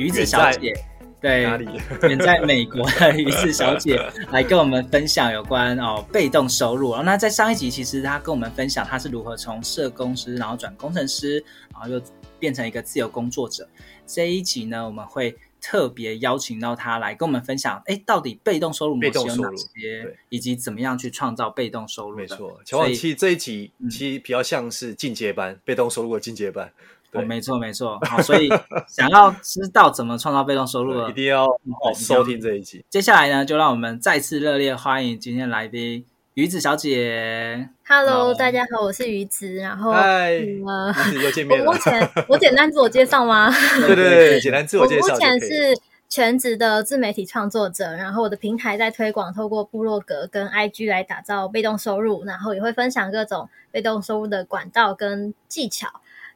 鱼子小姐，对？远在美国的鱼子小姐 来跟我们分享有关哦被动收入。那在上一集，其实她跟我们分享她是如何从社工师，然后转工程师，然后又变成一个自由工作者。这一集呢，我们会特别邀请到她来跟我们分享，哎，到底被动收入模式有哪些，以及怎么样去创造被动收入。没错，乔王，其实这一集其实比较像是进阶班，嗯、被动收入的进阶班。哦，没错没错，好，所以想要知道怎么创造被动收入的，一定要收听这一集。接下来呢，就让我们再次热烈欢迎今天来宾鱼子小姐。Hello，大家好，我是鱼子。然后，嗨，鱼子又见面了。我目前我简单自我介绍吗？对对对，简单自我介绍。我目前是全职的自媒体创作者，然后我的平台在推广，透过部落格跟 IG 来打造被动收入，然后也会分享各种被动收入的管道跟技巧。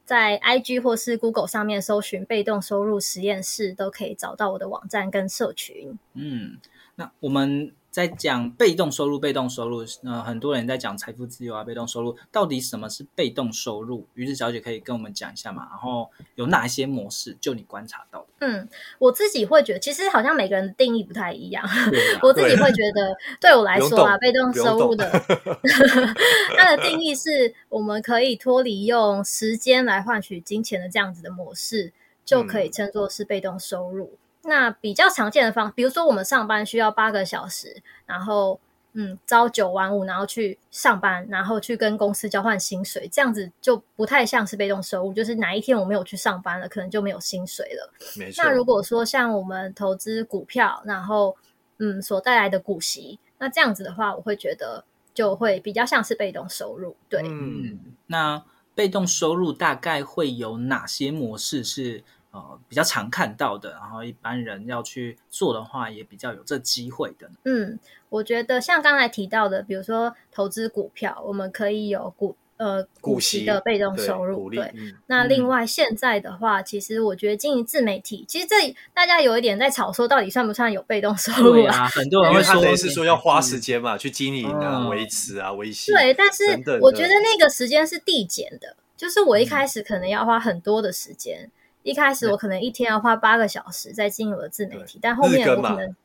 在 IG 或是 Google 上面搜寻“被动收入实验室”，都可以找到我的网站跟社群。嗯，那我们。在讲被动收入，被动收入，呃，很多人在讲财富自由啊，被动收入到底什么是被动收入？于是小姐可以跟我们讲一下嘛？然后有哪一些模式？就你观察到的。嗯，我自己会觉得，其实好像每个人的定义不太一样。啊、我自己会觉得，对我来说啊，被动收入的 它的定义是我们可以脱离用时间来换取金钱的这样子的模式，就可以称作是被动收入。嗯那比较常见的方，比如说我们上班需要八个小时，然后嗯，朝九晚五，然后去上班，然后去跟公司交换薪水，这样子就不太像是被动收入。就是哪一天我没有去上班了，可能就没有薪水了。没错。那如果说像我们投资股票，然后嗯，所带来的股息，那这样子的话，我会觉得就会比较像是被动收入。对，嗯，那被动收入大概会有哪些模式是？呃，比较常看到的，然后一般人要去做的话，也比较有这机会的。嗯，我觉得像刚才提到的，比如说投资股票，我们可以有股呃股息的被动收入。对，对嗯、那另外现在的话，其实我觉得经营自媒体，其实这大家有一点在吵说，到底算不算有被动收入啊？啊很多人会说，是说要花时间嘛，去经营啊、嗯、维持啊、维系。对，但是我觉得那个时间是递减的，就是我一开始可能要花很多的时间。嗯一开始我可能一天要花八个小时在经营我的自媒体，但后面我可能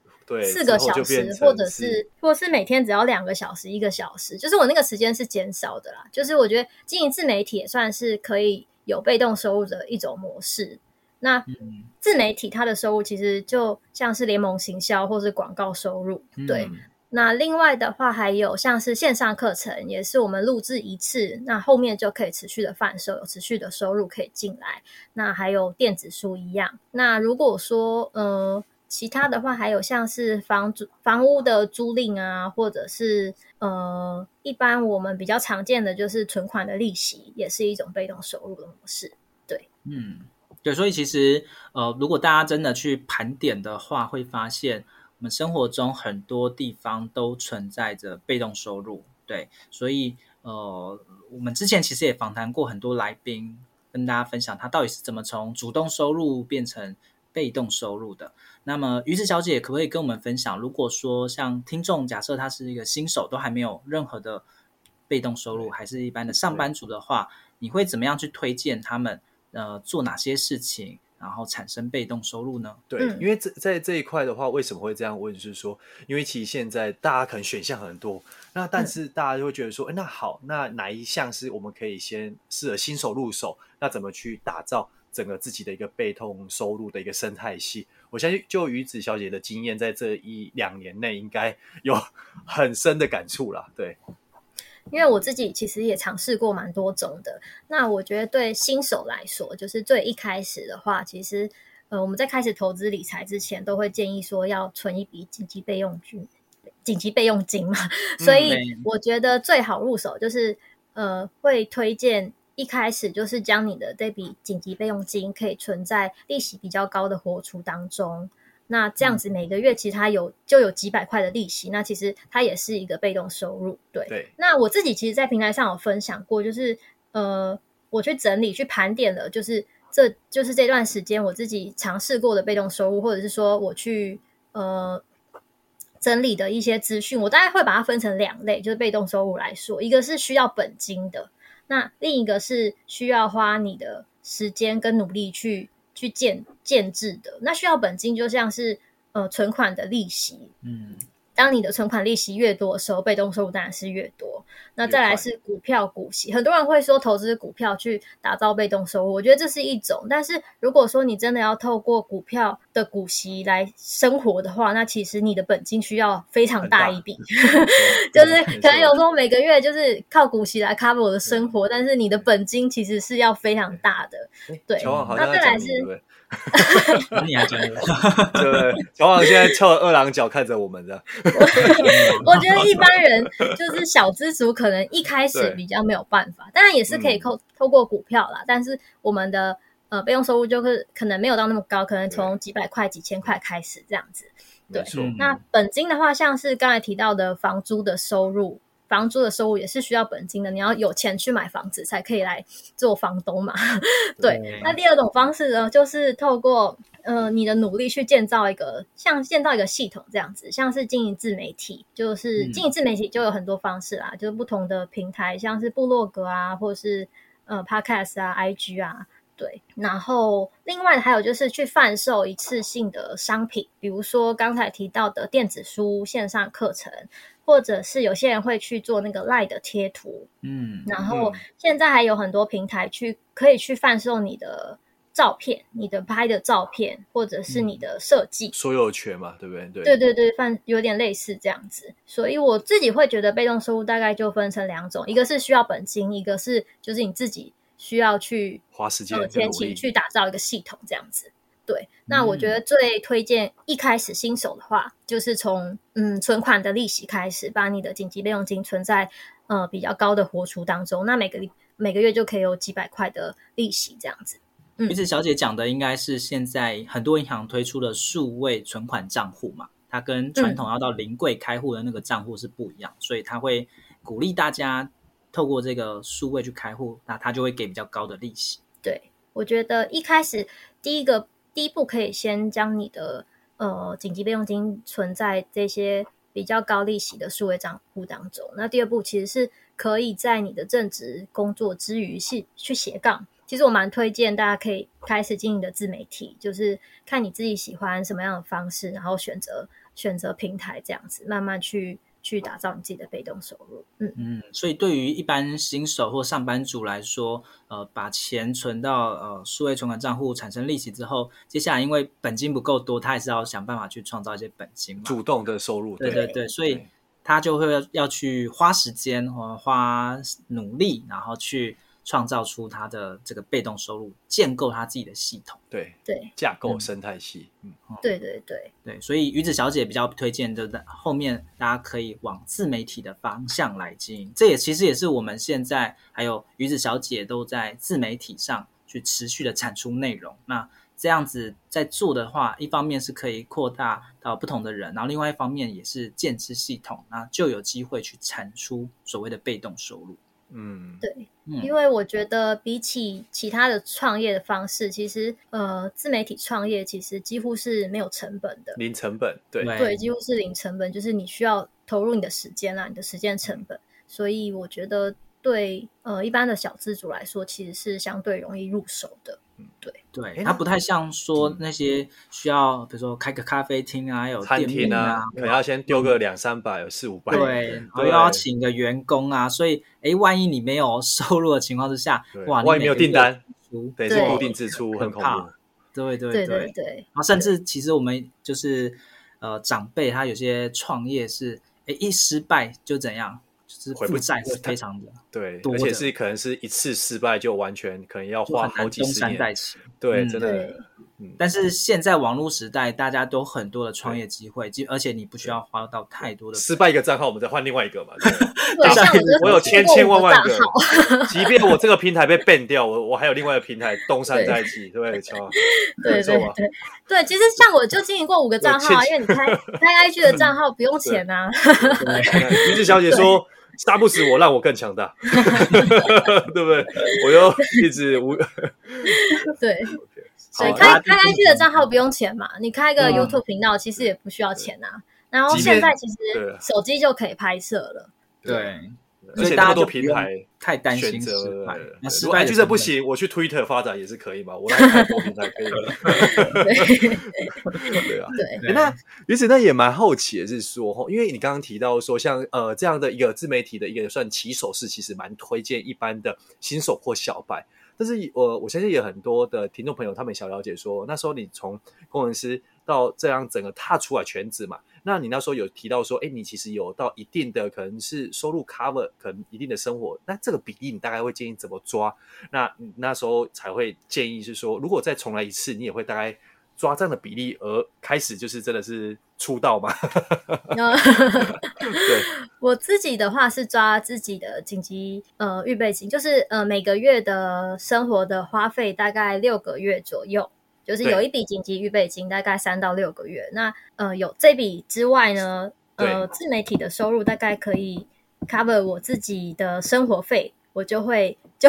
四个小时，或者是或者是每天只要两个小时、一个小时，就是我那个时间是减少的啦。就是我觉得经营自媒体也算是可以有被动收入的一种模式。那自媒体它的收入其实就像是联盟行销或是广告收入，对。那另外的话，还有像是线上课程，也是我们录制一次，那后面就可以持续的贩售，有持续的收入可以进来。那还有电子书一样。那如果说呃其他的话，还有像是房租、房屋的租赁啊，或者是呃一般我们比较常见的就是存款的利息，也是一种被动收入的模式。对，嗯，对，所以其实呃如果大家真的去盘点的话，会发现。我们生活中很多地方都存在着被动收入，对，所以呃，我们之前其实也访谈过很多来宾，跟大家分享他到底是怎么从主动收入变成被动收入的。那么于子小姐可不可以跟我们分享，如果说像听众假设他是一个新手，都还没有任何的被动收入，还是一般的上班族的话，你会怎么样去推荐他们？呃，做哪些事情？然后产生被动收入呢？对，因为这在这一块的话，为什么会这样问？就是说，因为其实现在大家可能选项很多，那但是大家就会觉得说，哎，那好，那哪一项是我们可以先适合新手入手？那怎么去打造整个自己的一个被动收入的一个生态系？我相信，就鱼子小姐的经验，在这一两年内，应该有很深的感触啦。对。因为我自己其实也尝试过蛮多种的，那我觉得对新手来说，就是最一开始的话，其实呃我们在开始投资理财之前，都会建议说要存一笔紧急备用金，紧急备用金嘛。所以我觉得最好入手就是呃会推荐一开始就是将你的这笔紧急备用金可以存在利息比较高的活储当中。那这样子每个月其实它有就有几百块的利息，那其实它也是一个被动收入。对，对。那我自己其实，在平台上有分享过，就是呃，我去整理去盘点了，就是这就是这段时间我自己尝试过的被动收入，或者是说我去呃整理的一些资讯，我大概会把它分成两类，就是被动收入来说，一个是需要本金的，那另一个是需要花你的时间跟努力去。去建建制的，那需要本金就像是呃存款的利息，嗯，当你的存款利息越多的时候，被动收入当然是越多。那再来是股票股息，很多人会说投资股票去打造被动收入，我觉得这是一种。但是如果说你真的要透过股票的股息来生活的话，那其实你的本金需要非常大一笔，就是可能有时候每个月就是靠股息来 cover 我的生活，但是你的本金其实是要非常大的。对，那再来是。你还讲了，对不对？小王现在翘二郎脚看着我们的。我觉得一般人就是小资族，可能一开始比较没有办法，当然也是可以透透过股票啦。但是我们的呃备用收入就是可能没有到那么高，可能从几百块、几千块开始这样子。对，那本金的话，像是刚才提到的房租的收入。房租的收入也是需要本金的，你要有钱去买房子才可以来做房东嘛。对，对，那第二种方式呢，就是透过呃你的努力去建造一个像建造一个系统这样子，像是经营自媒体，就是经营自媒体就有很多方式啦，嗯、就是不同的平台，像是部落格啊，或者是呃 Podcast 啊、IG 啊，对。然后另外还有就是去贩售一次性的商品，比如说刚才提到的电子书、线上课程。或者是有些人会去做那个 LINE 的贴图，嗯，然后现在还有很多平台去可以去贩售你的照片，你的拍的照片，或者是你的设计，所有权嘛，对不对？对对对对，贩有点类似这样子。所以我自己会觉得被动收入大概就分成两种，一个是需要本金，一个是就是你自己需要去花时间、前期去打造一个系统这样子。对，那我觉得最推荐一开始新手的话，嗯、就是从嗯存款的利息开始，把你的紧急备用金存在呃比较高的活储当中，那每个每个月就可以有几百块的利息这样子。嗯，鱼子小姐讲的应该是现在很多银行推出的数位存款账户嘛，它跟传统要到临柜开户的那个账户是不一样，嗯、所以它会鼓励大家透过这个数位去开户，那它就会给比较高的利息。对，我觉得一开始第一个。第一步可以先将你的呃紧急备用金存在这些比较高利息的数位账户当中。那第二步其实是可以在你的正职工作之余去去斜杠。其实我蛮推荐大家可以开始经营的自媒体，就是看你自己喜欢什么样的方式，然后选择选择平台这样子，慢慢去。去打造你自己的被动收入，嗯。嗯，所以对于一般新手或上班族来说，呃，把钱存到呃数位存款账户产生利息之后，接下来因为本金不够多，他还是要想办法去创造一些本金嘛，主动的收入，对对对，所以他就会要去花时间或花努力，然后去。创造出他的这个被动收入，建构他自己的系统，对对，架构生态系，嗯，对对对。对，所以鱼子小姐比较推荐，就在后面大家可以往自媒体的方向来经营，这也其实也是我们现在还有鱼子小姐都在自媒体上去持续的产出内容。那这样子在做的话，一方面是可以扩大到不同的人，然后另外一方面也是建制系统，那就有机会去产出所谓的被动收入。嗯，对，因为我觉得比起其他的创业的方式，其实呃，自媒体创业其实几乎是没有成本的，零成本，对。对，几乎是零成本，就是你需要投入你的时间啦，你的时间成本，所以我觉得对呃一般的小资主来说，其实是相对容易入手的，嗯，对。对，它不太像说那些需要，比如说开个咖啡厅啊，有餐厅啊，可能要先丢个两三百、四五百，对，然后又要请个员工啊，所以，哎，万一你没有收入的情况之下，哇，万一没有订单，对是固定支出，很恐怖。对对对对，然后甚至其实我们就是呃长辈他有些创业是，哎，一失败就怎样。是负债会非常的 对，而且是可能是一次失败就完全可能要花好几十年。对，真的。但是现在网络时代，大家都很多的创业机会，而且你不需要花到太多的。失败一个账号，我们再换另外一个嘛。我有千千万万个，即便我这个平台被 ban 掉，我我还有另外一个平台东山再起，对不对？乔，对对对对，其实像我就经营过五个账号，因为你开开 IG 的账号不用钱呐。鱼子小姐说。杀不死我，让我更强大，对不对？我又一直无 对，所以开开 IG 的账号不用钱嘛，你开个 YouTube 频道其实也不需要钱啊。然后现在其实手机就可以拍摄了，对。而且那么多平台太担心失败，那失败就是不行。我去 Twitter 发展也是可以嘛，我来太多平台可以了。对啊，对。那于是那也蛮好奇的是说，因为你刚刚提到说，像呃这样的一个自媒体的一个算起手式，其实蛮推荐一般的新手或小白。但是我我相信有很多的听众朋友，他们想了解说，那时候你从工程师到这样整个踏出来全职嘛。那你那时候有提到说，哎，你其实有到一定的可能是收入 cover，可能一定的生活，那这个比例你大概会建议怎么抓？那你那时候才会建议是说，如果再重来一次，你也会大概抓这样的比例而开始，就是真的是出道吗？对，我自己的话是抓自己的紧急呃预备金，就是呃每个月的生活的花费大概六个月左右。就是有一笔紧急预备金，大概三到六个月。那呃，有这笔之外呢，呃，自媒体的收入大概可以 cover 我自己的生活费，我就会就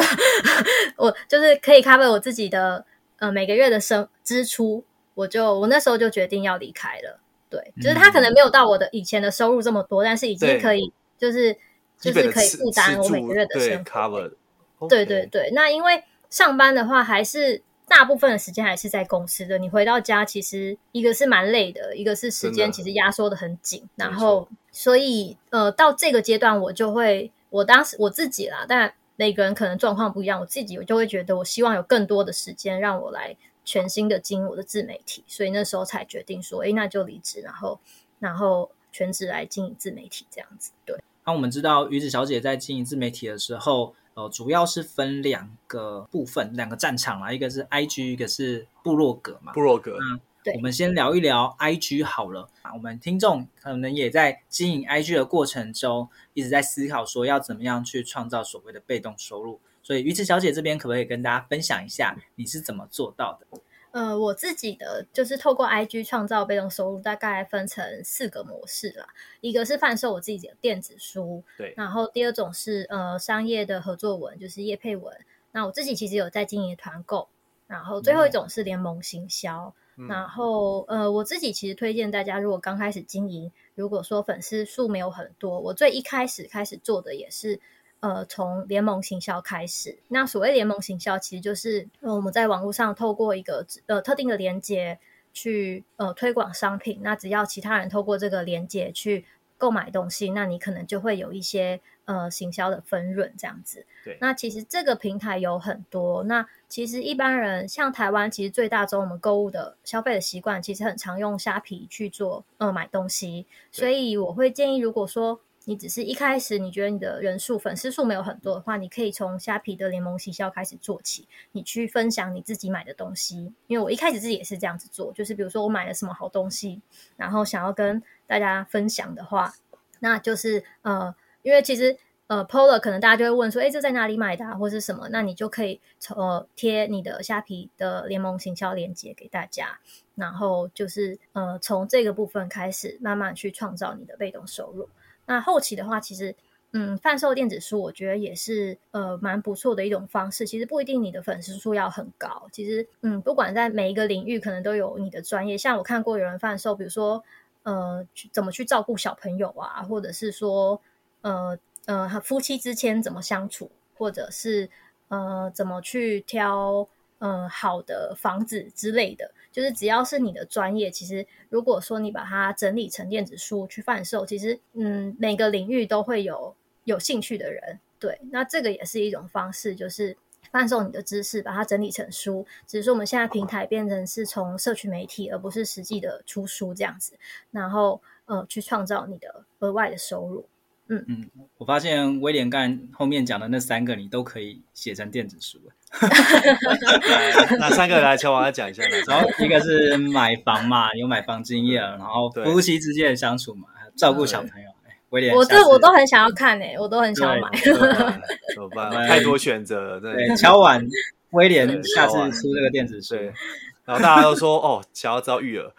我就是可以 cover 我自己的呃每个月的生支出，我就我那时候就决定要离开了。对，就是他可能没有到我的以前的收入这么多，但是已经可以就是就是可以负担我每个月的生活费。对对对，那因为上班的话还是。大部分的时间还是在公司的，你回到家其实一个是蛮累的，一个是时间其实压缩的很紧，然后所以呃到这个阶段我就会，我当时我自己啦，但每个人可能状况不一样，我自己我就会觉得我希望有更多的时间让我来全新的经营我的自媒体，所以那时候才决定说，哎，那就离职，然后然后全职来经营自媒体这样子。对，那我们知道鱼子小姐在经营自媒体的时候。呃，主要是分两个部分，两个战场啦，一个是 IG，一个是部落格嘛。部落格，嗯，对。我们先聊一聊 IG 好了。我们听众可能也在经营 IG 的过程中，一直在思考说要怎么样去创造所谓的被动收入。所以鱼池小姐这边可不可以跟大家分享一下，你是怎么做到的？呃，我自己的就是透过 IG 创造被动收入，大概分成四个模式啦。一个是贩售我自己的电子书，对。然后第二种是呃商业的合作文，就是业配文。那我自己其实有在经营团购。然后最后一种是联盟行销。嗯、然后呃，我自己其实推荐大家，如果刚开始经营，如果说粉丝数没有很多，我最一开始开始做的也是。呃，从联盟行销开始，那所谓联盟行销，其实就是呃我们在网络上透过一个呃特定的连接去呃推广商品。那只要其他人透过这个连接去购买东西，那你可能就会有一些呃行销的分润这样子。对，那其实这个平台有很多。那其实一般人像台湾，其实最大宗我们购物的消费的习惯，其实很常用虾皮去做呃买东西。所以我会建议，如果说你只是一开始你觉得你的人数粉丝数没有很多的话，你可以从虾皮的联盟行销开始做起，你去分享你自己买的东西。因为我一开始自己也是这样子做，就是比如说我买了什么好东西，然后想要跟大家分享的话，那就是呃，因为其实呃，PO 了可能大家就会问说，诶，这在哪里买的啊，或是什么？那你就可以从呃贴你的虾皮的联盟行销链接给大家，然后就是呃从这个部分开始慢慢去创造你的被动收入。那后期的话，其实，嗯，贩售电子书，我觉得也是呃蛮不错的一种方式。其实不一定你的粉丝数要很高，其实，嗯，不管在每一个领域，可能都有你的专业。像我看过有人贩售，比如说，呃，怎么去照顾小朋友啊，或者是说，呃呃，夫妻之间怎么相处，或者是呃，怎么去挑嗯好的房子之类的，就是只要是你的专业，其实如果说你把它整理成电子书去贩售，其实嗯每个领域都会有有兴趣的人。对，那这个也是一种方式，就是贩售你的知识，把它整理成书。只是说我们现在平台变成是从社群媒体，而不是实际的出书这样子，然后呃去创造你的额外的收入。嗯嗯，我发现威廉刚后面讲的那三个，你都可以写成电子书。哪三个来？请我来讲一下。然后一个是买房嘛，有买房经验，然后夫妻之间的相处嘛，照顾小朋友。威廉我这我都很想要看诶、我都很想要买。怎么办？太多选择了。对，敲碗威廉下次出这个电子书，然后大家都说哦，想要知道育儿。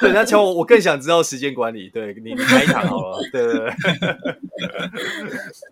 对，那乔我，我更想知道时间管理。对，你开一堂好了。对对对。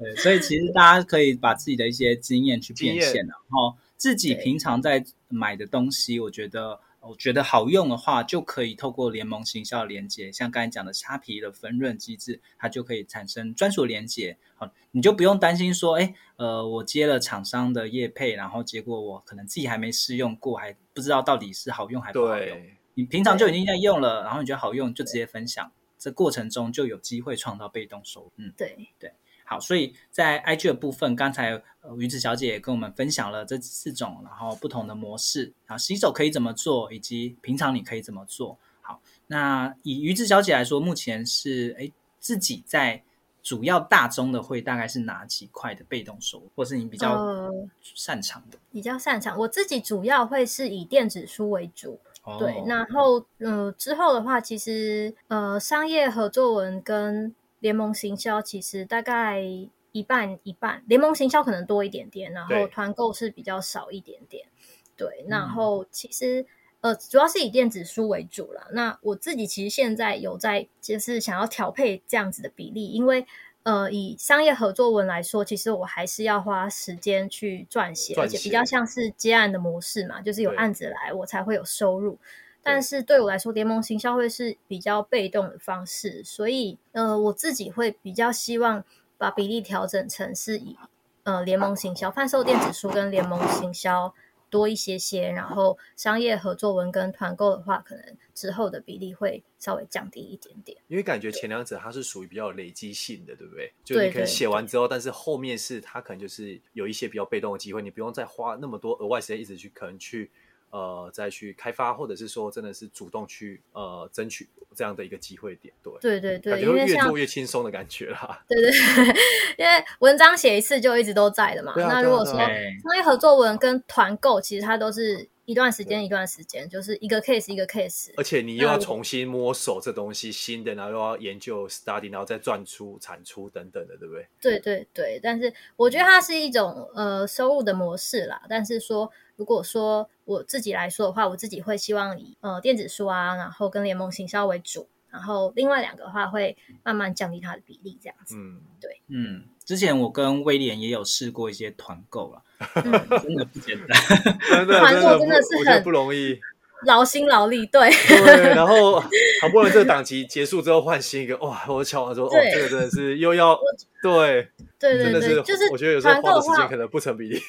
对，所以其实大家可以把自己的一些经验去变现，然后自己平常在买的东西，我觉得。我觉得好用的话，就可以透过联盟行销连接，像刚才讲的虾皮的分润机制，它就可以产生专属连接。好，你就不用担心说，哎，呃，我接了厂商的业配，然后结果我可能自己还没试用过，还不知道到底是好用还不好用。你平常就已经在用了，然后你觉得好用，就直接分享，这过程中就有机会创造被动收入。嗯，对对。好，所以在 IG 的部分，刚才呃鱼子小姐也跟我们分享了这四种，然后不同的模式，然后新手可以怎么做，以及平常你可以怎么做。好，那以鱼子小姐来说，目前是诶自己在主要大宗的会大概是哪几块的被动收入，或是你比较擅长的？呃、比较擅长，我自己主要会是以电子书为主，哦、对，然后呃之后的话，其实呃商业合作文跟联盟行销其实大概一半一半，联盟行销可能多一点点，然后团购是比较少一点点。对，对，然后其实呃主要是以电子书为主了。那我自己其实现在有在就是想要调配这样子的比例，因为呃以商业合作文来说，其实我还是要花时间去撰写，而且比较像是接案的模式嘛，就是有案子来我才会有收入。但是对我来说，联盟行销会是比较被动的方式，所以呃，我自己会比较希望把比例调整成是以呃联盟行销贩售电子书跟联盟行销多一些些，然后商业合作文跟团购的话，可能之后的比例会稍微降低一点点。因为感觉前两者它是属于比较累积性的，对不对？就你可以写完之后，但是后面是它可能就是有一些比较被动的机会，你不用再花那么多额外时间一直去可能去。呃，再去开发，或者是说，真的是主动去呃争取这样的一个机会点，对，对对对，感觉会越做越轻松的感觉啦。对对，因为文章写一次就一直都在的嘛。啊、那如果说商业合作文跟团购，其实它都是一段时间一段时间，就是一个 case 一个 case。而且你又要重新摸索这东西新的，然后又要研究 study，然后再赚出产出等等的，对不对？对对对，但是我觉得它是一种呃收入的模式啦，但是说。如果说我自己来说的话，我自己会希望以呃电子书啊，然后跟联盟行销为主，然后另外两个的话会慢慢降低它的比例，这样子。嗯，对，嗯，之前我跟威廉也有试过一些团购了，嗯、真的不简单，团购真的是很不容易。劳心劳力，对对，然后 好不容易这个档期结束之后换新一个，哇！我敲完说，对哦，这个真的是又要对对对对，就是我觉得有时候花的时间可能不成比例。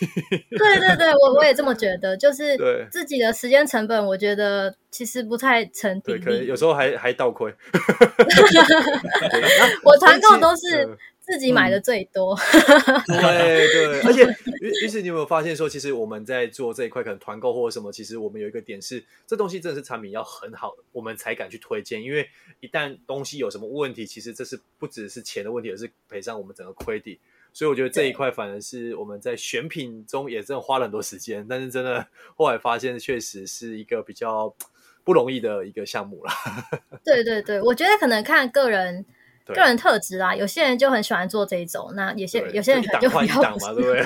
对对对，我我也这么觉得，就是自己的时间成本，我觉得其实不太成比例，可能有时候还还倒亏。我团购都是。自己买的最多，嗯、对对，而且于于是你有没有发现说，其实我们在做这一块，可能团购或者什么，其实我们有一个点是，这东西真的是产品要很好，我们才敢去推荐。因为一旦东西有什么问题，其实这是不只是钱的问题，而是赔上我们整个 credit。所以我觉得这一块反而是我们在选品中也真的花了很多时间，但是真的后来发现，确实是一个比较不容易的一个项目了。对对对，我觉得可能看个人。对个人特质啦，有些人就很喜欢做这一种，那有些有些人可能就比较不。对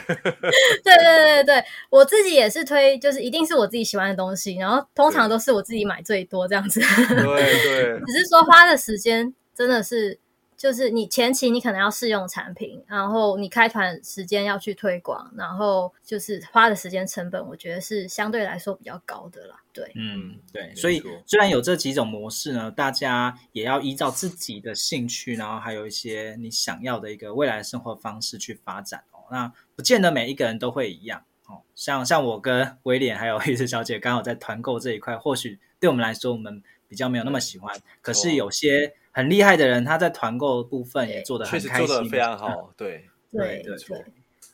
对 对对，我自己也是推，就是一定是我自己喜欢的东西，然后通常都是我自己买最多这样子。对对，只是说花的时间真的是。就是你前期你可能要试用产品，然后你开团时间要去推广，然后就是花的时间成本，我觉得是相对来说比较高的啦。对，嗯，对。所以虽然有这几种模式呢，大家也要依照自己的兴趣，然后还有一些你想要的一个未来的生活方式去发展哦。那不见得每一个人都会一样哦。像像我跟威廉还有黑子小姐刚好在团购这一块，或许对我们来说，我们比较没有那么喜欢。可是有些很厉害的人，他在团购部分也做得很开心，确实做的非常 好。对 对对对。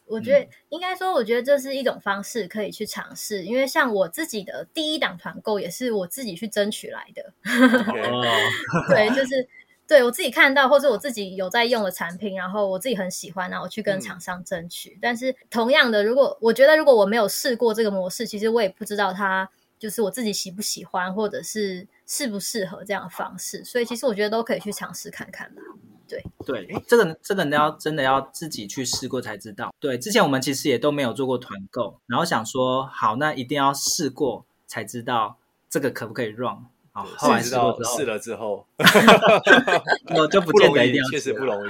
我觉得应该说，我觉得这是一种方式可以去尝试，因为像我自己的第一档团购也是我自己去争取来的。对，就是对我自己看到或者我自己有在用的产品，然后我自己很喜欢，然后我去跟厂商争取。嗯、但是同样的，如果我觉得如果我没有试过这个模式，其实我也不知道它就是我自己喜不喜欢，或者是适不适合这样的方式。所以其实我觉得都可以去尝试看看吧。对对，这个这个你要真的要自己去试过才知道。对，之前我们其实也都没有做过团购，然后想说好，那一定要试过才知道这个可不可以 run。好，后来试过之后，试了之后 我就不见得一定要，确实不容易。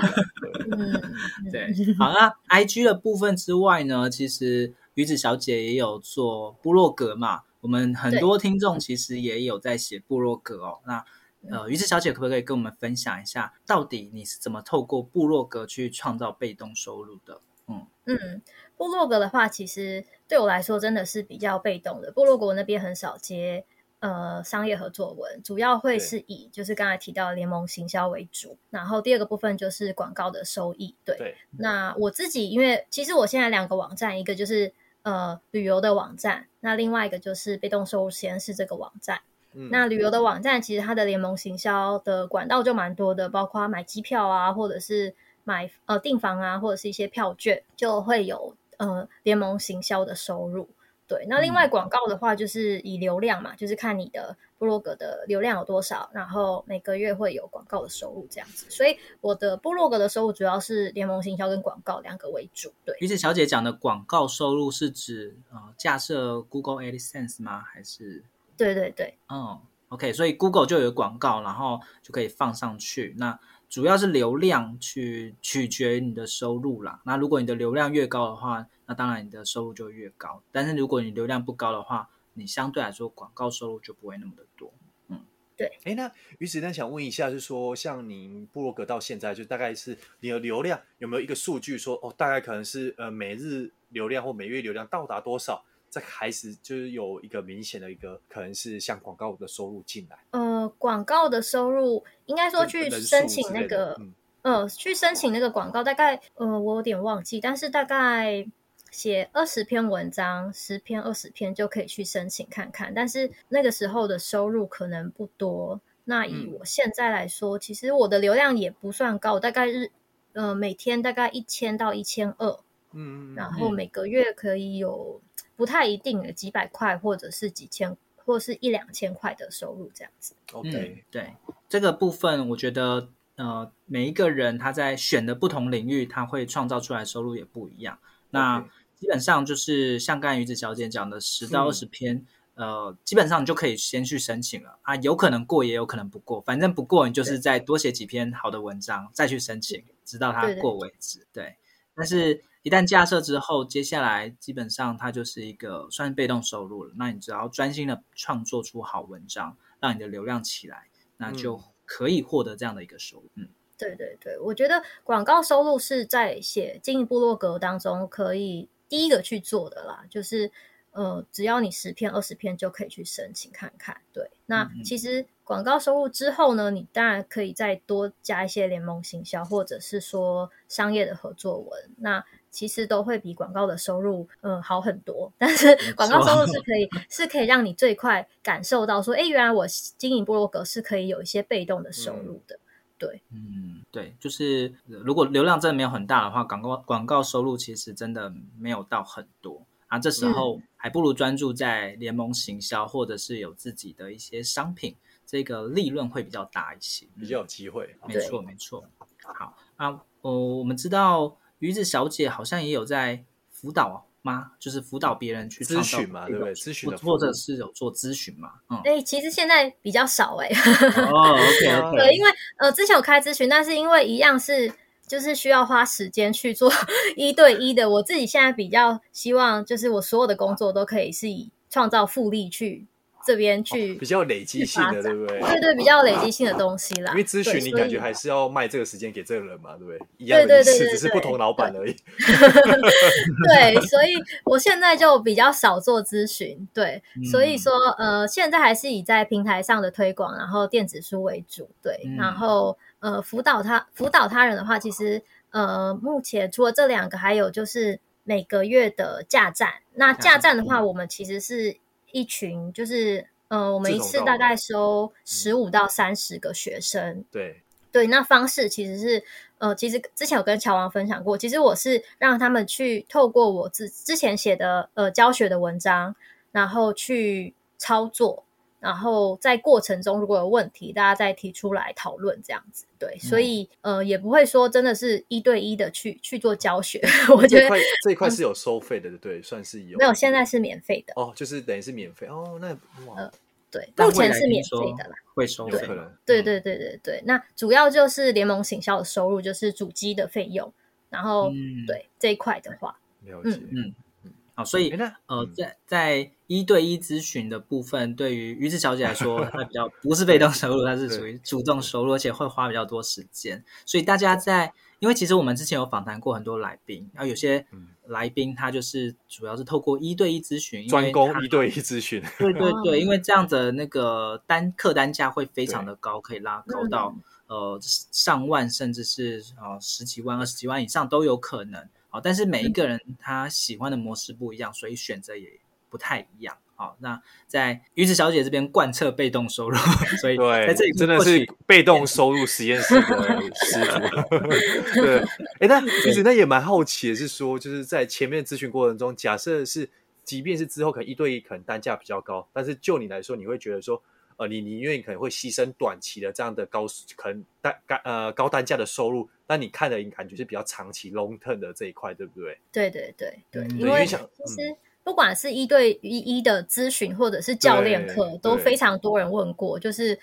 对，好，那 IG 的部分之外呢，其实鱼子小姐也有做部落格嘛，我们很多听众其实也有在写部落格哦。那呃，鱼子小姐可不可以跟我们分享一下，到底你是怎么透过部落格去创造被动收入的？嗯嗯，部落格的话，其实对我来说真的是比较被动的。部落格那边很少接呃商业合作文，主要会是以就是刚才提到的联盟行销为主，然后第二个部分就是广告的收益。对，对那我自己因为其实我现在两个网站，一个就是呃旅游的网站，那另外一个就是被动收入实验室这个网站。那旅游的网站其实它的联盟行销的管道就蛮多的，包括买机票啊，或者是买呃订房啊，或者是一些票券，就会有呃联盟行销的收入。对，那另外广告的话就是以流量嘛，就是看你的部落格的流量有多少，然后每个月会有广告的收入这样子。所以我的部落格的收入主要是联盟行销跟广告两个为主。对，于是小姐讲的广告收入是指呃架设 Google AdSense 吗？还是？对对对，嗯，OK，所以 Google 就有广告，然后就可以放上去。那主要是流量去取决于你的收入啦。那如果你的流量越高的话，那当然你的收入就越高。但是如果你流量不高的话，你相对来说广告收入就不会那么的多。嗯，对。哎，那于子，丹想问一下，就是说，像您部落格到现在，就大概是你的流量有没有一个数据说，哦，大概可能是呃每日流量或每月流量到达多少？再开始就是有一个明显的一个可能是像广告的收入进来。呃，广告的收入应该说去申请那个，嗯、呃，去申请那个广告，大概呃，我有点忘记，但是大概写二十篇文章，十篇二十篇就可以去申请看看。但是那个时候的收入可能不多。那以我现在来说，嗯、其实我的流量也不算高，大概是呃每天大概一千到一千二，嗯，然后每个月可以有。不太一定的几百块，或者是几千，或是一两千块的收入这样子。OK，嗯，对这个部分，我觉得呃，每一个人他在选的不同领域，他会创造出来的收入也不一样。那基本上就是像刚才鱼子小姐讲的十到二十篇，嗯，呃，基本上你就可以先去申请了啊，有可能过，也有可能不过，反正不过你就是再多写几篇好的文章，再去申请，直到它过为止。对，但是。一旦架设之后，接下来基本上它就是一个算是被动收入了。那你只要专心的创作出好文章，让你的流量起来，那就可以获得这样的一个收入。嗯，对对对，我觉得广告收入是在写经营部落格当中可以第一个去做的啦，就是呃，只要你十篇二十篇就可以去申请看看。对，那其实广告收入之后呢，你当然可以再多加一些联盟行销，或者是说商业的合作文。那其实都会比广告的收入，嗯，好很多。但是广告收入是可以，是可以让你最快感受到说，哎，原来我经营部落格是可以有一些被动的收入的。对，嗯，对，就是如果流量真的没有很大的话，广告广告收入其实真的没有到很多啊。这时候还不如专注在联盟行销，或者是有自己的一些商品，这个利润会比较大一些，比较有机会。没错，没错。好啊，呃，我们知道。鱼子小姐好像也有在辅导吗？就是辅导别人去咨询嘛，对不对？咨询或者是有做咨询嘛？嗯，哎、欸，其实现在比较少哎、欸。哦，OK OK。对，因为呃，之前有开咨询，但是因为一样是就是需要花时间去做 一对一的。我自己现在比较希望，就是我所有的工作都可以是以创造复利去这边去、哦、比较累积性的，对不对？对对，比较累积性的东西啦。因为咨询你感觉还是要卖这个时间给这个人嘛，对不对？一样的只是不同老板而已。对，所以我现在就比较少做咨询。对，嗯、所以说呃，现在还是以在平台上的推广，然后电子书为主。对，嗯、然后呃，辅导他辅导他人的话，其实呃，目前除了这两个，还有就是每个月的架站。那架站的话，我们其实是一群，就是呃，我们一次大概收十五到三十个学生。对对，那方式其实是呃，其实之前有跟乔王分享过，其实我是让他们去透过我之之前写的呃教学的文章，然后去操作。然后在过程中如果有问题，大家再提出来讨论这样子，对，所以、嗯、呃也不会说真的是一对一的去去做教学。我觉得这块这一块是有收费的，对对，算是有。没有，现在是免费的哦，就是等于是免费哦。那哇、呃，对，目前是免费的啦，会收费。对对对对对，那主要就是联盟行销的收入，就是主机的费用，然后、嗯、对这一块的话，了解，嗯。嗯好，所以呃，在在一对一咨询的部分，对于鱼子小姐来说，她比较不是被动收入，她是属于主动收入，而且会花比较多时间。所以大家在，因为其实我们之前有访谈过很多来宾，然后有些来宾他就是主要是透过一对一咨询，专攻一对一咨询。对对对，因为这样的那个单客单价会非常的高，可以拉高到呃上万，甚至是呃十几万、二十几万以上都有可能。好，但是每一个人他喜欢的模式不一样，所以选择也不太一样。好，那在鱼子小姐这边贯彻被动收入，所以在这里真的是被动收入实验室的师傅。对，哎，那其实那也蛮好奇的是说，就是在前面咨询过程中，假设是，即便是之后可能一对一可能单价比较高，但是就你来说，你会觉得说。呃，你你因为你可能会牺牲短期的这样的高可能单呃高单价的收入，那你看的感觉是比较长期 long term 的这一块，对不对？对对对对，嗯、因为其实不管是一对一一的咨询或者是教练课，都非常多人问过，就是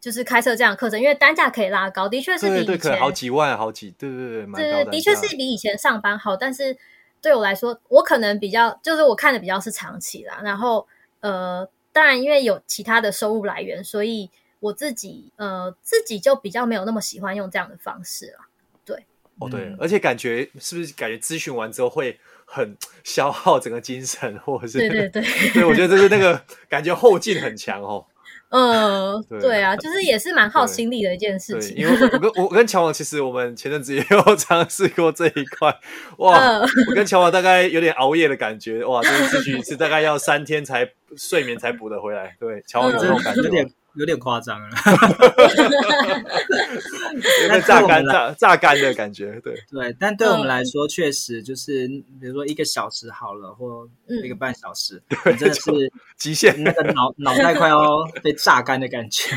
就是开设这样课程，因为单价可以拉高，的确是比以前对对对好几万好几对对对，蛮高的，的确是比以前上班好，但是对我来说，我可能比较就是我看的比较是长期啦，然后呃。当然，因为有其他的收入来源，所以我自己呃自己就比较没有那么喜欢用这样的方式了。对，哦对，嗯、而且感觉是不是感觉咨询完之后会很消耗整个精神，或者是对对对，对我觉得这是那个感觉后劲很强哦。嗯，对，啊，就是也是蛮耗心力的一件事情。因为我跟我跟乔王其实我们前阵子也有 尝试过这一块，哇，嗯、我跟乔王大概有点熬夜的感觉，哇，这个咨询一次大概要三天才睡眠才补得回来。对，乔王有这种感觉。嗯有点夸张了，有点榨干、榨榨干的感觉。对对，但对我们来说，确实就是，比如说一个小时好了，或一个半小时，对，真的是极限，那个脑脑袋快要被榨干的感觉。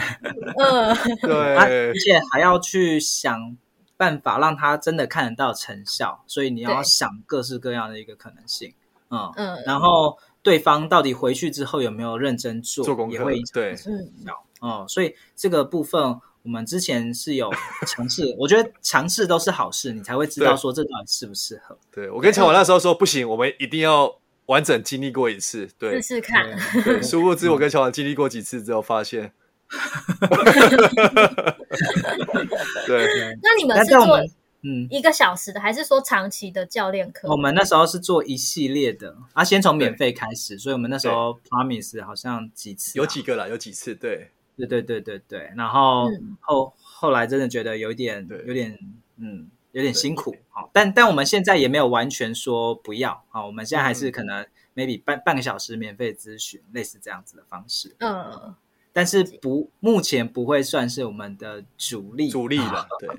嗯，对，而且还要去想办法让他真的看得到成效，所以你要想各式各样的一个可能性。嗯嗯，然后对方到底回去之后有没有认真做，做功课，也会对，嗯。哦，所以这个部分我们之前是有 尝试，我觉得尝试都是好事，你才会知道说这到底适不适合。对，我跟乔王那时候说不行，我们一定要完整经历过一次，对，试试看。对，殊不知我跟乔王经历过几次之后，发现，对。那你们是做嗯一个小时的，还是说长期的教练课？我们那时候是做一系列的，啊，先从免费开始，所以我们那时候 promise 好像几次，有几个啦，有几次，对。对对对对对，然后、嗯、后后来真的觉得有点有点嗯有点辛苦好，但但我们现在也没有完全说不要啊，我们现在还是可能 maybe 半半个小时免费咨询，类似这样子的方式，嗯，但是不目前不会算是我们的主力主力了，对，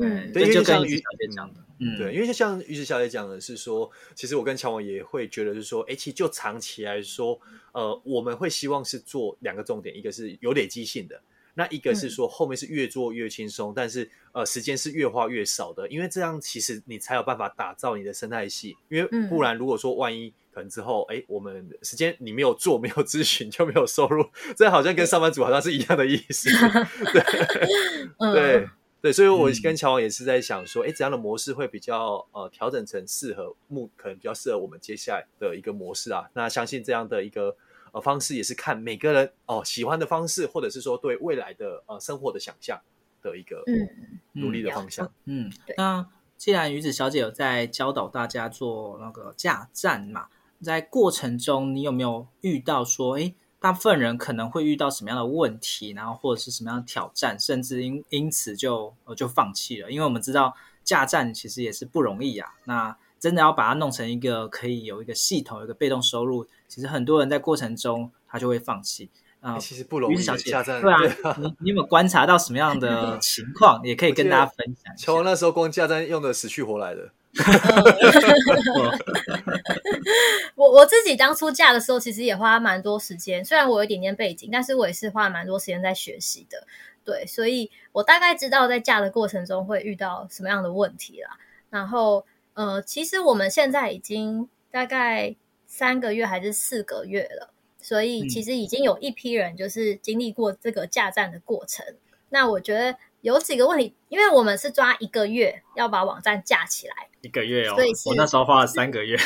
嗯，对，就跟鱼子小姐讲的，嗯，对，因为就像于子小姐讲的是说，其实我跟乔王也会觉得是说，哎，其实就长期来说。呃，我们会希望是做两个重点，一个是有累积性的，那一个是说后面是越做越轻松，嗯、但是呃时间是越花越少的，因为这样其实你才有办法打造你的生态系，因为不然如果说万一可能之后，哎、嗯，我们时间你没有做，没有咨询就没有收入，这好像跟上班族好像是一样的意思，对，嗯、对。对，所以我跟乔王也是在想说，哎、嗯，怎样的模式会比较呃调整成适合目，可能比较适合我们接下来的一个模式啊？那相信这样的一个呃方式，也是看每个人哦喜欢的方式，或者是说对未来的呃生活的想象的一个嗯努力的方向。嗯，那既然鱼子小姐有在教导大家做那个架站嘛，在过程中你有没有遇到说，哎，大部分人可能会遇到什么样的问题，然后或者是什么样的挑战，甚至因因此就就放弃了？因为我们知道架站其实也是不容易啊。那真的要把它弄成一个可以有一个系统、一个被动收入，其实很多人在过程中他就会放弃啊。呃、其实不容易。小架站对啊，对啊，你你有没有观察到什么样的 情况？也可以跟大家分享一下。乔王那时候光架站用的死去活来的。我我自己当初嫁的时候，其实也花蛮多时间。虽然我有一点点背景，但是我也是花蛮多时间在学习的。对，所以我大概知道在嫁的过程中会遇到什么样的问题啦。然后。呃，其实我们现在已经大概三个月还是四个月了，所以其实已经有一批人就是经历过这个嫁站的过程。嗯、那我觉得有几个问题，因为我们是抓一个月要把网站架起来，一个月哦，所以我那时候花了三个月，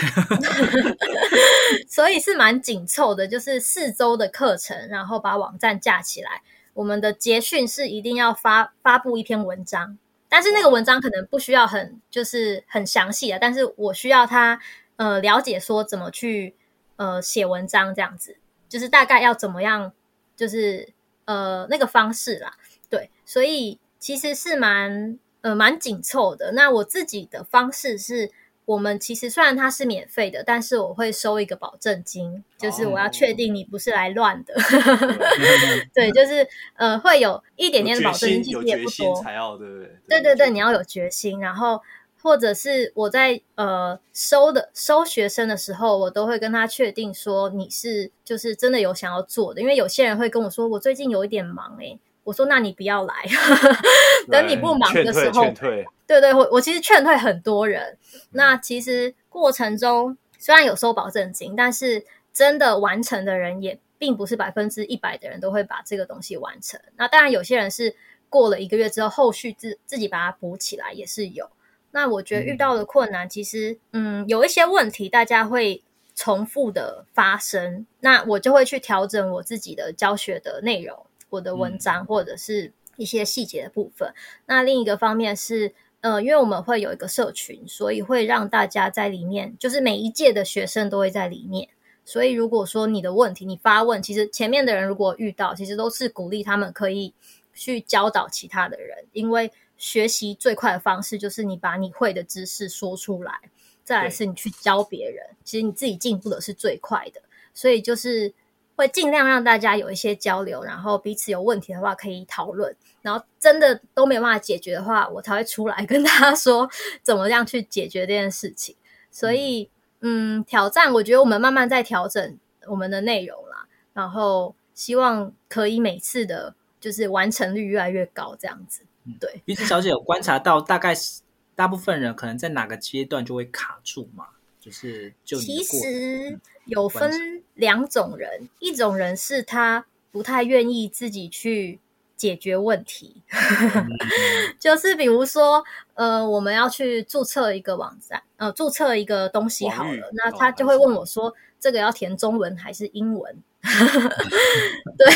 所以是蛮紧凑的，就是四周的课程，然后把网站架起来。我们的结训是一定要发发布一篇文章。但是那个文章可能不需要很就是很详细的，但是我需要他呃了解说怎么去呃写文章这样子，就是大概要怎么样，就是呃那个方式啦，对，所以其实是蛮呃蛮紧凑的。那我自己的方式是。我们其实虽然它是免费的，但是我会收一个保证金，就是我要确定你不是来乱的。Oh. 对，就是呃，会有一点点的保证金，其实也不多。才要对不对？对对对，你要有决心。然后或者是我在呃收的收学生的时候，我都会跟他确定说你是就是真的有想要做的，因为有些人会跟我说我最近有一点忙诶、欸我说：“那你不要来，等你不忙的时候。”劝退，对对，我我其实劝退很多人。那其实过程中虽然有收保证金，但是真的完成的人也并不是百分之一百的人都会把这个东西完成。那当然，有些人是过了一个月之后，后续自自己把它补起来也是有。那我觉得遇到的困难，其实嗯，有一些问题大家会重复的发生，那我就会去调整我自己的教学的内容。我的文章或者是一些细节的部分。嗯、那另一个方面是，呃，因为我们会有一个社群，所以会让大家在里面，就是每一届的学生都会在里面。所以如果说你的问题你发问，其实前面的人如果遇到，其实都是鼓励他们可以去教导其他的人，因为学习最快的方式就是你把你会的知识说出来，再来是你去教别人，其实你自己进步的是最快的。所以就是。会尽量让大家有一些交流，然后彼此有问题的话可以讨论，然后真的都没有办法解决的话，我才会出来跟大家说怎么样去解决这件事情。所以，嗯，挑战，我觉得我们慢慢在调整我们的内容啦，然后希望可以每次的，就是完成率越来越高，这样子。对，鱼子小姐有观察到，大概是大部分人可能在哪个阶段就会卡住嘛？就是就其实有分两种人，一种人是他不太愿意自己去解决问题，就是比如说，呃，我们要去注册一个网站，呃，注册一个东西好了，那他就会问我说，哦、这个要填中文还是英文？对，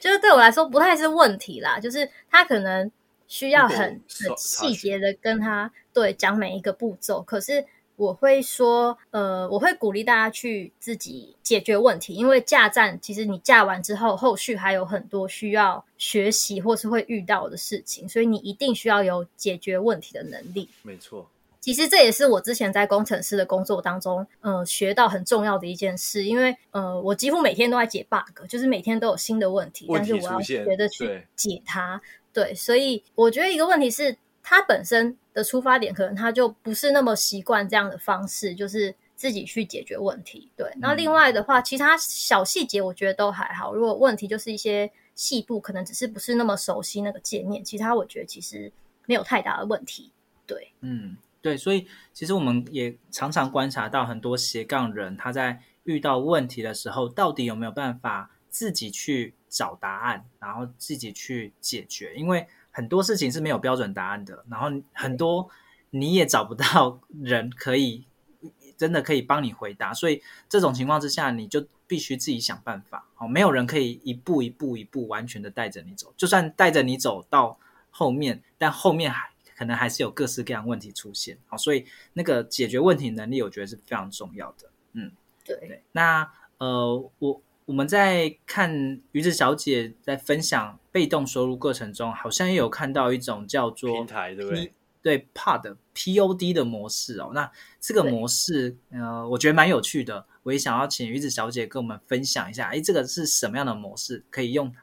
就是对我来说不太是问题啦，就是他可能需要很很细节的跟他对讲每一个步骤，可是。我会说，呃，我会鼓励大家去自己解决问题，因为架站其实你架完之后，后续还有很多需要学习或是会遇到的事情，所以你一定需要有解决问题的能力。没错，其实这也是我之前在工程师的工作当中，呃，学到很重要的一件事，因为呃，我几乎每天都在解 bug，就是每天都有新的问题，问题但是我要学着去解它。对，对，所以我觉得一个问题是。他本身的出发点可能他就不是那么习惯这样的方式，就是自己去解决问题。对，那另外的话，其他小细节我觉得都还好。如果问题就是一些细部，可能只是不是那么熟悉那个界面，其他我觉得其实没有太大的问题。对，嗯，对，所以其实我们也常常观察到很多斜杠人，他在遇到问题的时候，到底有没有办法自己去找答案，然后自己去解决？因为很多事情是没有标准答案的，然后很多你也找不到人可以真的可以帮你回答。所以这种情况之下，你就必须自己想办法。哦，没有人可以一步一步一步完全的带着你走，就算带着你走到后面，但后面还可能还是有各式各样问题出现。好，所以那个解决问题能力，我觉得是非常重要的。嗯，对。对，那呃，我。我们在看鱼子小姐在分享被动收入过程中，好像也有看到一种叫做平台，对不对？对，Pod POD 的模式哦。那这个模式，呃，我觉得蛮有趣的。我也想要请鱼子小姐跟我们分享一下，哎，这个是什么样的模式？可以用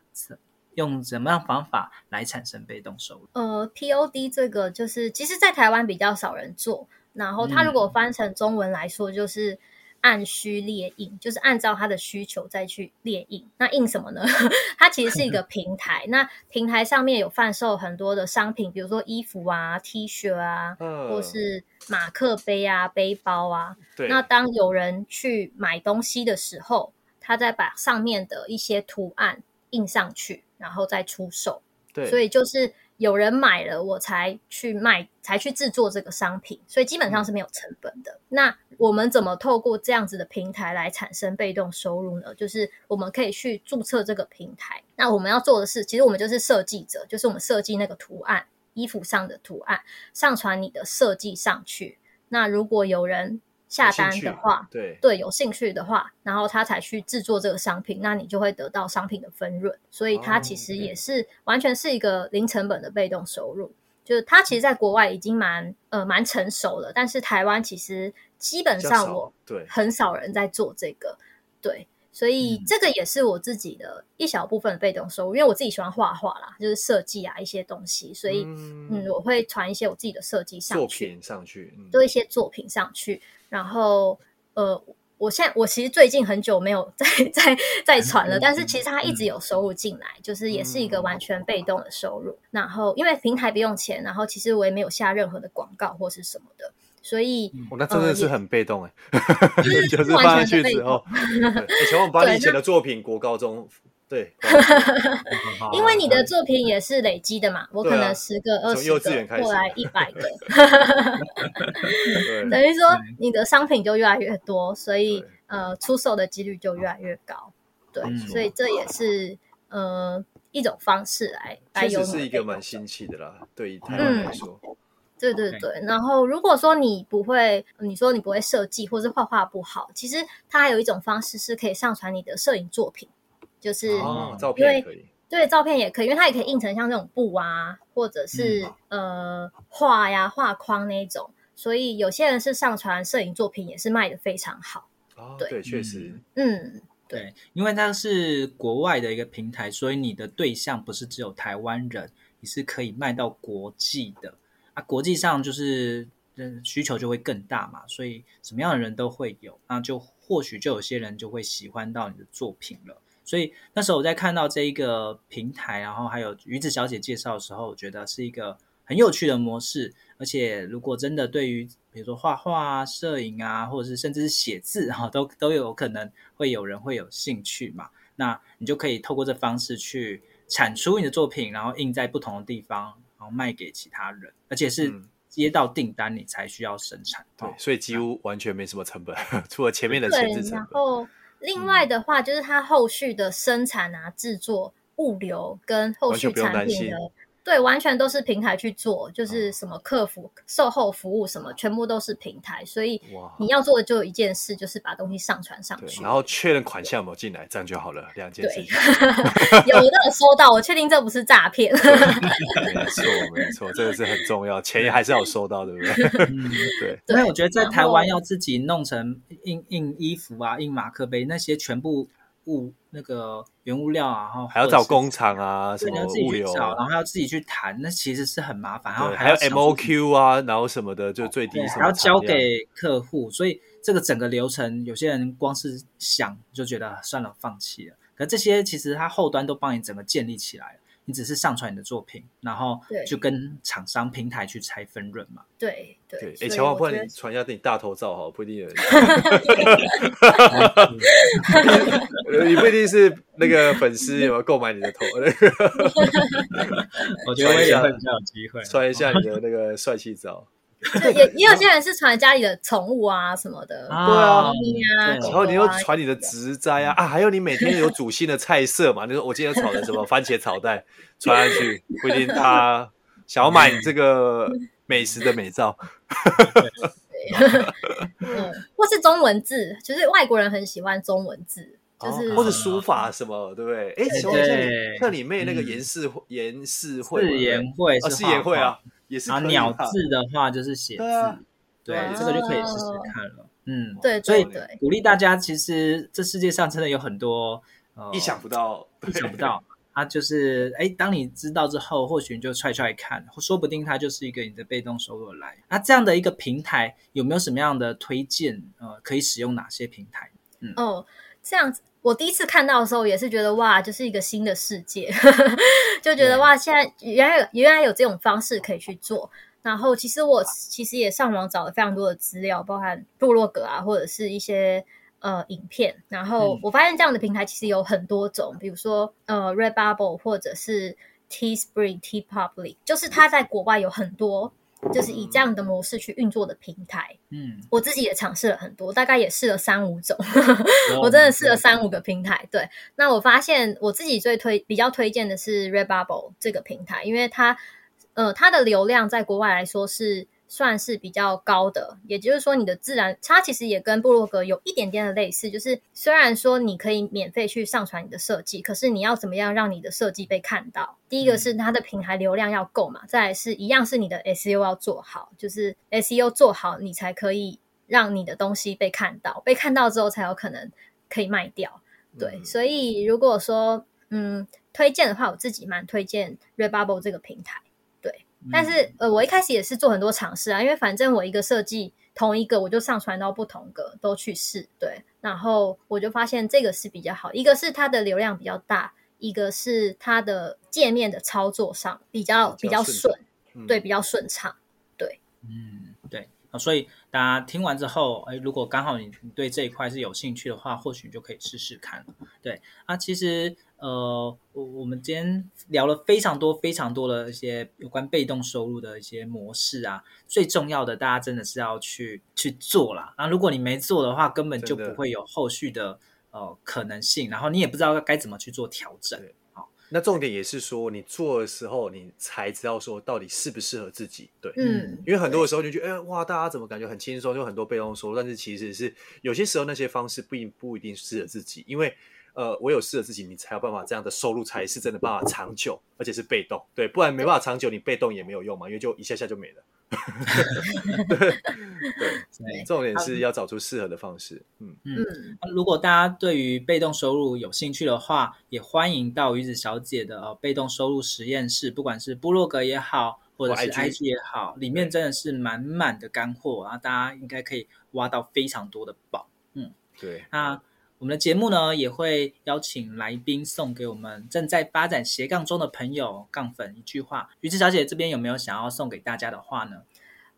用怎么样方法来产生被动收入？呃，POD 这个就是，其实，在台湾比较少人做。然后，它如果翻成中文来说，就是。嗯按需列印，就是按照他的需求再去列印。那印什么呢？它其实是一个平台。那平台上面有贩售很多的商品，比如说衣服啊、T 恤啊，嗯、或是马克杯啊、背包啊。对。那当有人去买东西的时候，他再把上面的一些图案印上去，然后再出售。对。所以就是。有人买了，我才去卖，才去制作这个商品，所以基本上是没有成本的。嗯。那我们怎么透过这样子的平台来产生被动收入呢？就是我们可以去注册这个平台。那我们要做的是，其实我们就是设计者，就是我们设计那个图案，衣服上的图案，上传你的设计上去。那如果有人下单的话，对。对，有兴趣的话，然后他才去制作这个商品，那你就会得到商品的分润，所以它其实也是完全是一个零成本的被动收入。就是它其实在国外已经蛮呃蛮成熟了，但是台湾其实基本上我对。很少人在做这个，对，所以这个也是我自己的一小部分的被动收入，因为我自己喜欢画画啦，就是设计啊一些东西，所以嗯，嗯我会传一些我自己的设计上去，作品上去，做一些作品上去。然后，呃，我现在我其实最近很久没有再再再传了，但是其实它一直有收入进来，就是也是一个完全被动的收入。然后，因为平台不用钱，然后其实我也没有下任何的广告或是什么的，所以，我、哦、那真的是很被动哎，就是 放上去之后，以前我把 你以前的作品国高中。对，因为你的作品也是累积的嘛，我可能十个、二十个，后来 一百个，等于说你的商品就越来越多，所以呃，出售的几率就越来越高。对，所以这也是呃一种方式来来有，是一个蛮新奇的啦，对于台湾来说。对对对，然后如果说你不会，你说你不会设计或是画画不好，其实它还有一种方式是可以上传你的摄影作品。就是因为、哦、照片可以，对，照片也可以，因为它也可以印成像这种布啊，或者是、嗯、呃画呀画框那一种，所以有些人是上传摄影作品也是卖的非常好。哦，对，确实，嗯，对，对，因为它是国外的一个平台，所以你的对象不是只有台湾人，你是可以卖到国际的啊，国际上就是需求就会更大嘛，所以什么样的人都会有，那就或许就有些人就会喜欢到你的作品了。所以那时候我在看到这一个平台，然后还有鱼子小姐介绍的时候，我觉得是一个很有趣的模式。而且如果真的对于比如说画画啊、摄影啊，或者是甚至是写字哈，都都有可能会有人会有兴趣嘛。那你就可以透过这方式去产出你的作品，然后印在不同的地方，然后卖给其他人，而且是接到订单你才需要生产。对，所以几乎完全没什么成本，除了前面的前置成本。另外的话，就是它后续的生产啊、制作、物流跟后续产品的。对，完全都是平台去做，就是什么客服、售后服务什么，全部都是平台。所以你要做的就有一件事，就是把东西上传上去，然后确认款项有没有进来，这样就好了。两件事情。有的收到，我确定这不是诈骗。没错，没错，这个是很重要，钱还是要收到，对不对？对。因为我觉得在台湾要自己弄成印印衣服啊、印马克杯那些全部。物那个原物料啊，然后还要找工厂啊，什么物流，然后还要自己去谈，那其实是很麻烦。然后还有 MOQ 啊，然后什么的，就最低什么，还要交给客户，所以这个整个流程，有些人光是想就觉得算了，放弃了。可这些其实它后端都帮你整个建立起来了。你只是上传你的作品，然后就跟厂商平台去拆分润嘛。对对，哎，乔万不然你传一下你大头照哈，不一定有人。你不一定是那个粉丝有没有购买你的头？我觉得我也很有机会，传一下你的那个帅气照。就也也有些人是传家里的宠物啊什么的，对啊，然后你又传你的植栽啊啊，还有你每天有煮新的菜色嘛？你说我今天炒的什么番茄炒蛋，传上去不一定他想要买你这个美食的美照。嗯，或是中文字，就是外国人很喜欢中文字，就是或者书法什么，对不对？哎，像你像你妹那个颜氏颜氏会，是颜会是颜会啊。也是啊，鸟字的话就是写字，对，这个就可以试试看了。嗯，对，所以鼓励大家，其实这世界上真的有很多呃意想不到、意想不到。它就是哎，当你知道之后，或许你就踹踹看，说不定它就是一个你的被动收入来。那这样的一个平台有没有什么样的推荐？呃，可以使用哪些平台？嗯，哦，这样子，我第一次看到的时候也是觉得哇，就是一个新的世界。就觉得哇，现在原来原来有这种方式可以去做。然后其实我其实也上网找了非常多的资料，包含部落格啊，或者是一些呃影片。然后我发现这样的平台其实有很多种，比如说呃 Redbubble 或者是 Teespring、TeePublic，就是它在国外有很多。就是以这样的模式去运作的平台，嗯，我自己也尝试了很多，大概也试了三五种，我真的试了三五个平台。对，那我发现我自己最推比较推荐的是 Redbubble 这个平台，因为它，呃，它的流量在国外来说是。算是比较高的，也就是说，你的自然它其实也跟部落格有一点点的类似，就是虽然说你可以免费去上传你的设计，可是你要怎么样让你的设计被看到？第一个是它的平台流量要够嘛，再来是一样是你的 SEO 要做好，就是 SEO 做好，你才可以让你的东西被看到，被看到之后才有可能可以卖掉。对，所以如果说嗯推荐的话，我自己蛮推荐 Redbubble 这个平台。但是，呃，我一开始也是做很多尝试啊，因为反正我一个设计同一个，我就上传到不同个都去试，对，然后我就发现这个是比较好，一个是它的流量比较大，一个是它的界面的操作上比较比较顺，对，比较顺畅，对，嗯，对，啊，所以大家听完之后，哎，如果刚好你你对这一块是有兴趣的话，或许你就可以试试看，对，啊，其实。呃，我我们今天聊了非常多非常多的一些有关被动收入的一些模式啊，最重要的，大家真的是要去去做啦。那如果你没做的话，根本就不会有后续的呃可能性，然后你也不知道该怎么去做调整。好，那重点也是说，你做的时候，你才知道说到底适不适合自己。对，嗯，因为很多的时候就觉得，哎，哇，大家怎么感觉很轻松，就很多被动收入，但是其实是有些时候那些方式不一不一定适合自己，因为。呃，唯有适合自己，你才有办法这样的收入才是真的办法长久，而且是被动，对，不然没办法长久，你被动也没有用嘛，因为就一下下就没了。对对，重点是要找出适合的方式。嗯嗯，如果大家对于被动收入有兴趣的话，也欢迎到鱼子小姐的、呃、被动收入实验室，不管是部落格也好，或者是 IG 也好，里面真的是满满的干货，然后大家应该可以挖到非常多的宝。嗯，对，那。我们的节目呢，也会邀请来宾送给我们正在发展斜杠中的朋友杠粉一句话。鱼子小姐这边有没有想要送给大家的话呢？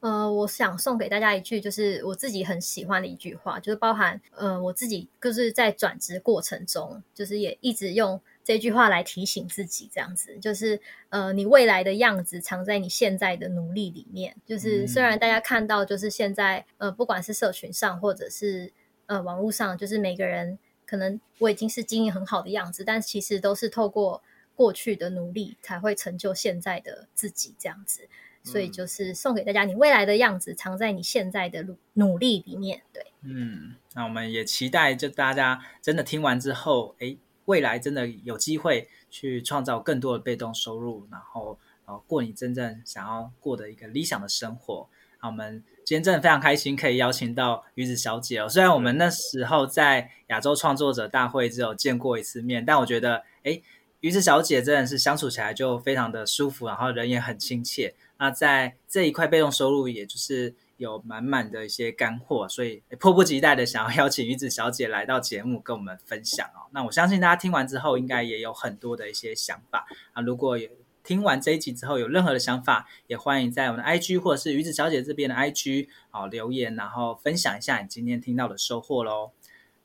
呃，我想送给大家一句，就是我自己很喜欢的一句话，就是包含呃我自己就是在转职过程中，就是也一直用这句话来提醒自己，这样子就是呃你未来的样子藏在你现在的努力里面。就是虽然大家看到就是现在呃不管是社群上或者是。呃，网络上就是每个人可能我已经是经营很好的样子，但其实都是透过过去的努力才会成就现在的自己这样子。所以就是送给大家，你未来的样子藏在你现在的努努力里面。对，嗯，那我们也期待就大家真的听完之后，诶，未来真的有机会去创造更多的被动收入，然后然后过你真正想要过的一个理想的生活。那，我们今天真的非常开心，可以邀请到鱼子小姐哦。虽然我们那时候在亚洲创作者大会只有见过一次面，但我觉得，诶，鱼子小姐真的是相处起来就非常的舒服，然后人也很亲切。那在这一块被动收入，也就是有满满的一些干货，所以迫不及待的想要邀请鱼子小姐来到节目跟我们分享哦。那我相信大家听完之后，应该也有很多的一些想法啊。如果有听完这一集之后，有任何的想法，也欢迎在我们的 IG 或者是鱼子小姐这边的 IG 啊留言，然后分享一下你今天听到的收获喽。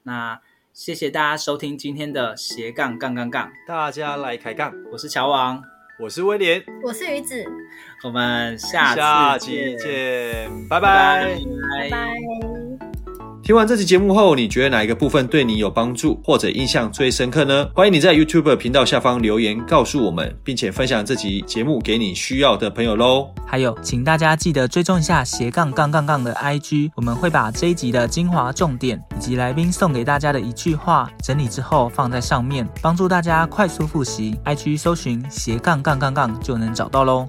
那谢谢大家收听今天的斜杠杠杠杠，大家来开杠，我是乔王，我是威廉，我是鱼子，我们下下期见，拜拜，拜拜。听完这期节目后，你觉得哪一个部分对你有帮助，或者印象最深刻呢？欢迎你在 YouTube 频道下方留言告诉我们，并且分享这集节目给你需要的朋友喽。还有，请大家记得追踪一下斜杠杠杠杠的 IG，我们会把这一集的精华重点以及来宾送给大家的一句话整理之后放在上面，帮助大家快速复习。IG 搜寻斜杠杠杠杠就能找到喽。